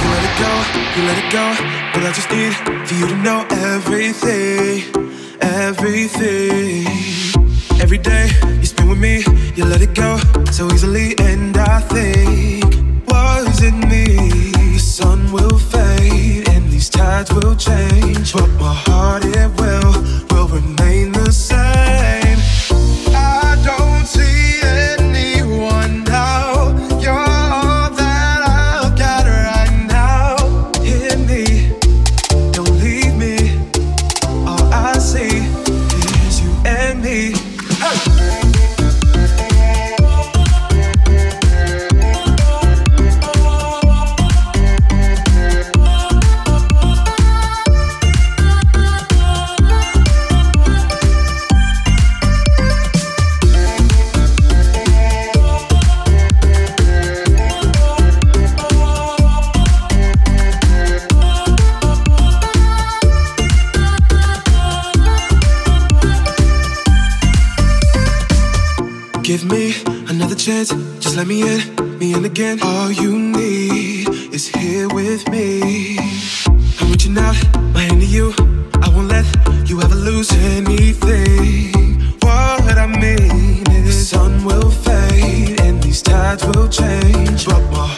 You let it go, you let it go. But I just need for you to know everything, everything. Every day you spend with me, you let it go so easily. And I think, was it me? The sun will fade and these tides will change. But my heart, it will, will remain the same. Let me in, me in again. All you need is here with me. I'm reaching out, my hand to you. I won't let you ever lose anything. What I mean is, the sun will fade and these tides will change, but my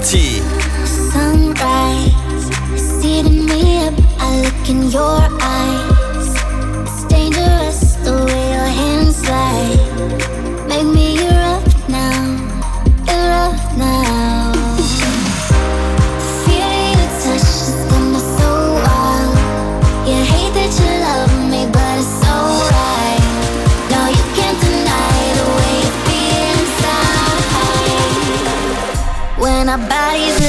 party. Sunrise, see it me up. I look in your eyes. It's dangerous the way your hands slide. Make me erupt now, Erupt now. our bodies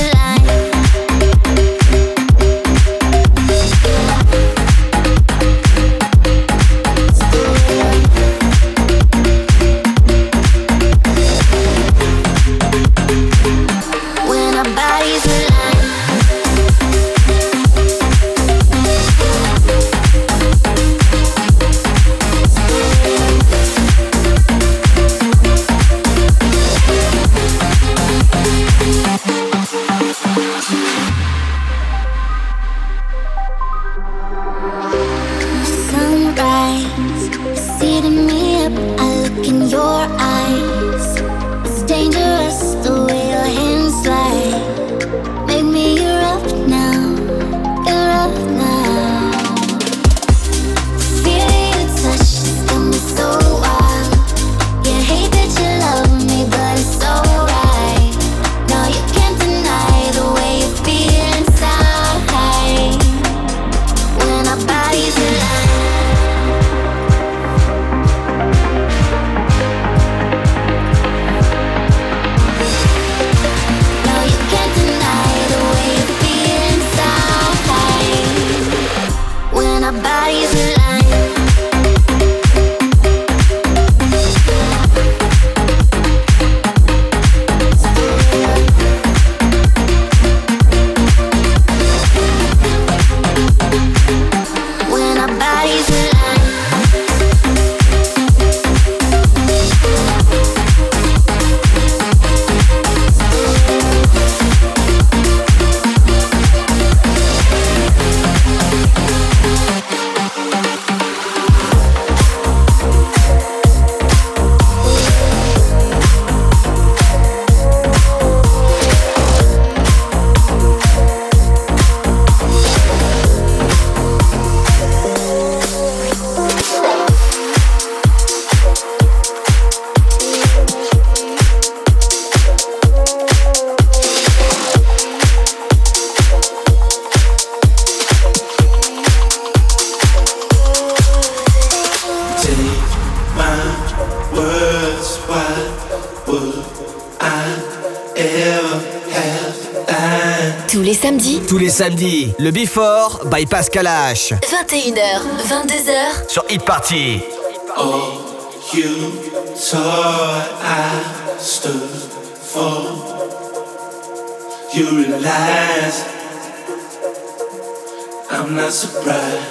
samedi, le Before by Pascal H. 21h, 22h sur Hit Party. Oh, you saw I stood for. You realize I'm not surprised.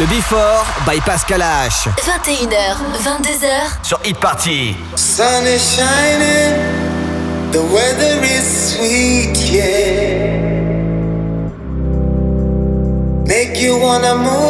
Le Before by Pascal H. 21h, 22h sur Hit Party. Sun is shining, the weather is sweet, yeah. Make you wanna move.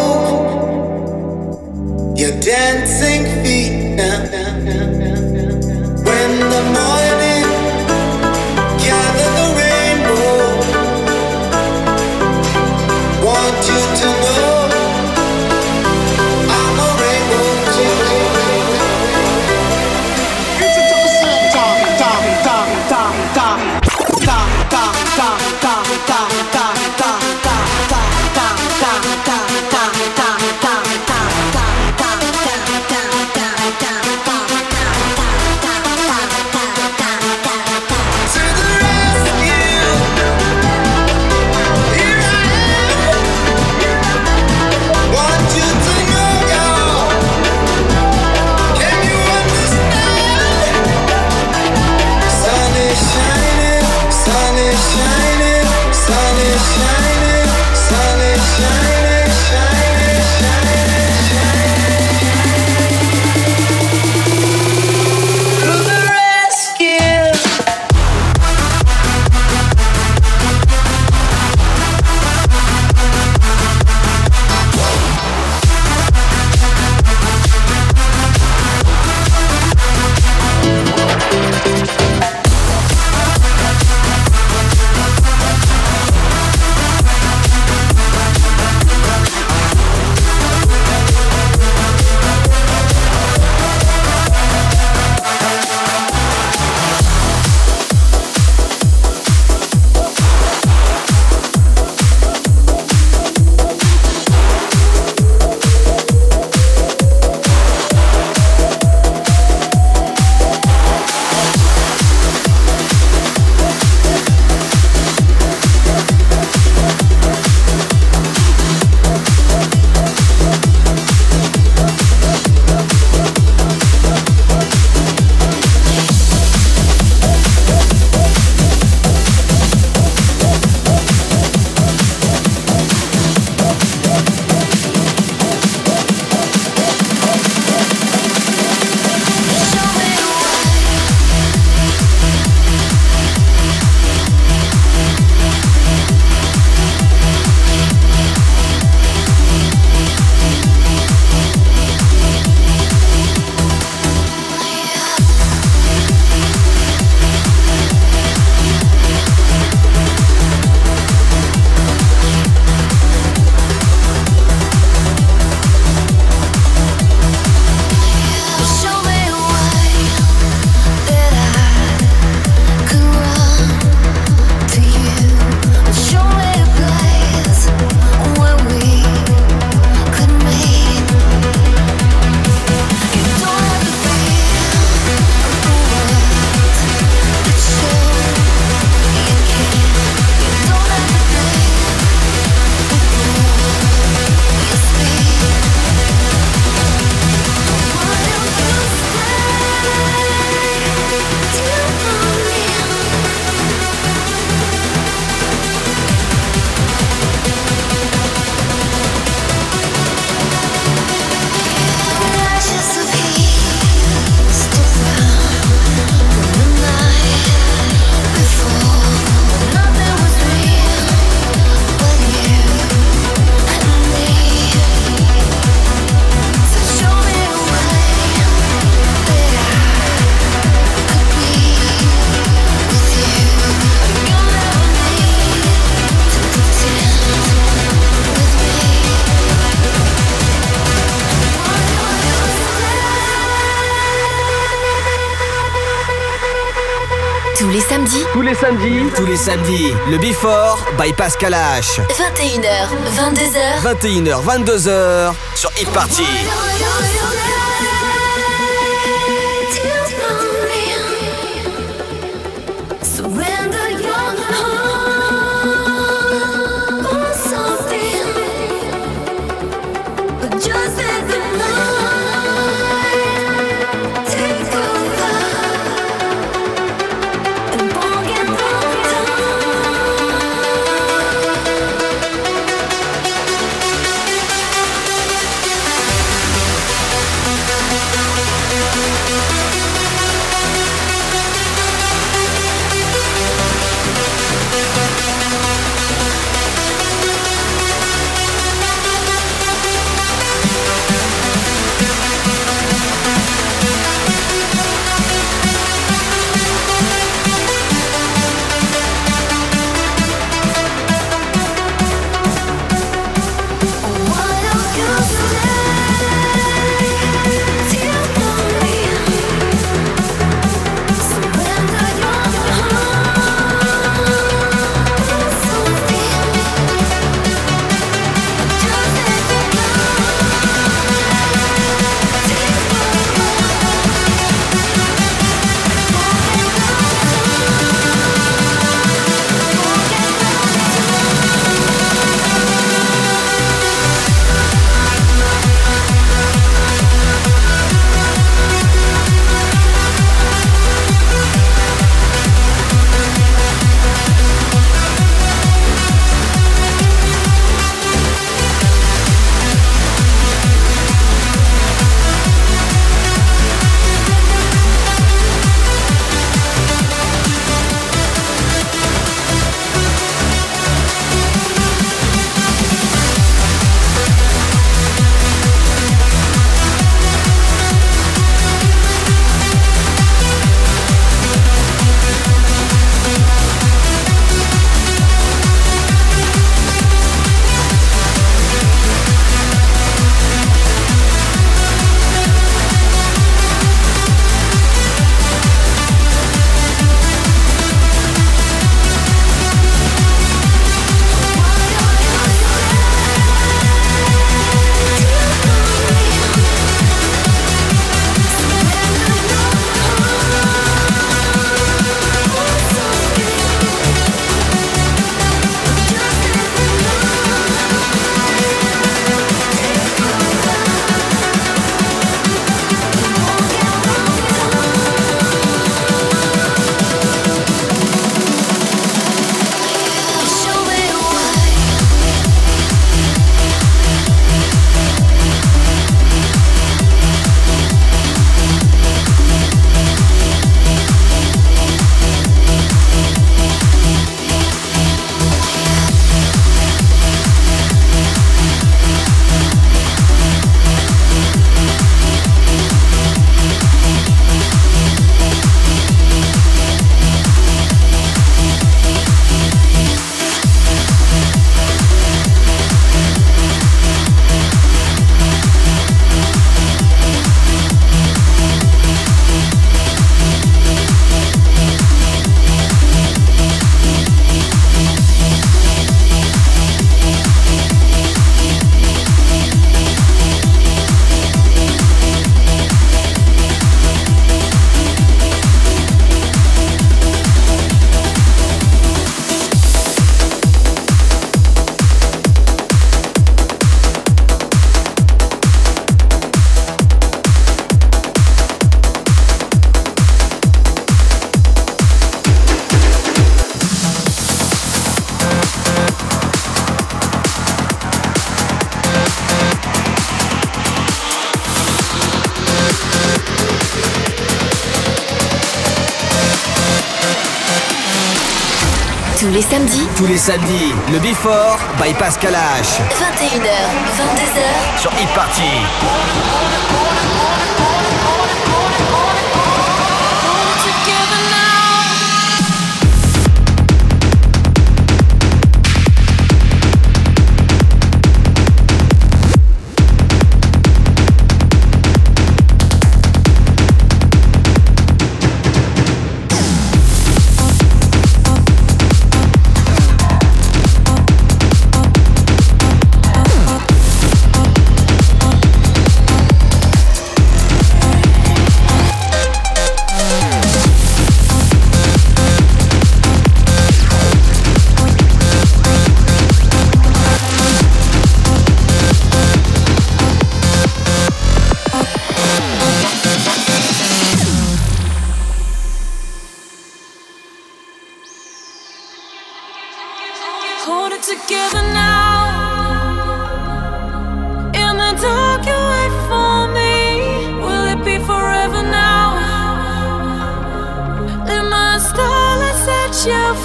Tous les samedis. Tous les samedis. Le Before by Pascal H. 21h, 22h. 21h, 22h sur Hit Party. Tous les samedis. Le Before by Pascal H. 21h, 22h. Sur Hit Party.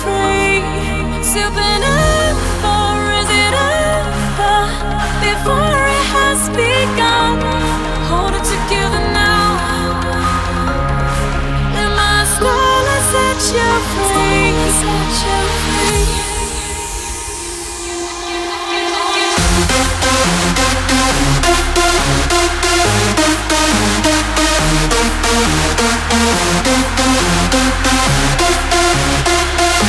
free, supernova, or is it over before it has begun? Hold it together now. And my soul set you free. Set you free. Thank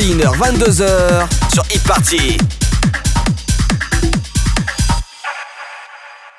21h, 22h. 21h, 22h sur Hit Party.